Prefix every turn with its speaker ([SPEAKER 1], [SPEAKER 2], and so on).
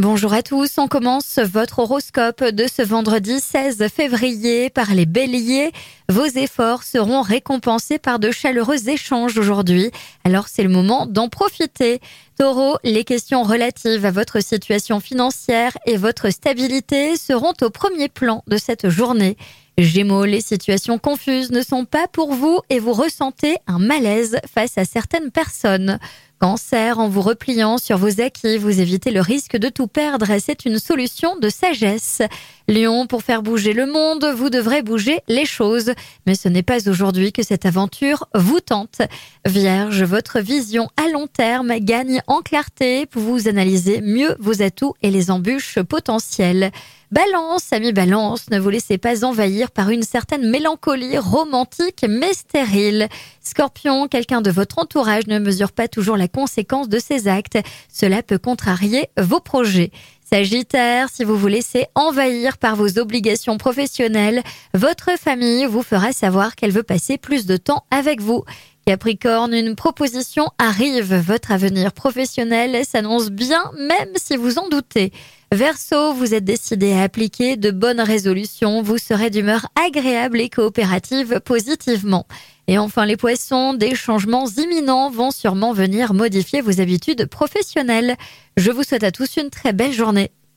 [SPEAKER 1] Bonjour à tous, on commence votre horoscope de ce vendredi 16 février par les béliers. Vos efforts seront récompensés par de chaleureux échanges aujourd'hui, alors c'est le moment d'en profiter. Taureau, les questions relatives à votre situation financière et votre stabilité seront au premier plan de cette journée. Gémeaux, les situations confuses ne sont pas pour vous et vous ressentez un malaise face à certaines personnes. Cancer, en vous repliant sur vos acquis, vous évitez le risque de tout perdre et c'est une solution de sagesse. Lion, pour faire bouger le monde, vous devrez bouger les choses. Mais ce n'est pas aujourd'hui que cette aventure vous tente. Vierge, votre vision à long terme gagne en clarté pour vous analyser mieux vos atouts et les embûches potentielles. Balance, ami Balance, ne vous laissez pas envahir par une certaine mélancolie romantique mais stérile. Scorpion, quelqu'un de votre entourage ne mesure pas toujours la conséquence de ses actes. Cela peut contrarier vos projets. Sagittaire, si vous vous laissez envahir par vos obligations professionnelles, votre famille vous fera savoir qu'elle veut passer plus de temps avec vous. Capricorne, une proposition arrive. Votre avenir professionnel s'annonce bien, même si vous en doutez. Verseau, vous êtes décidé à appliquer de bonnes résolutions. Vous serez d'humeur agréable et coopérative positivement. Et enfin, les poissons, des changements imminents vont sûrement venir modifier vos habitudes professionnelles. Je vous souhaite à tous une très belle journée.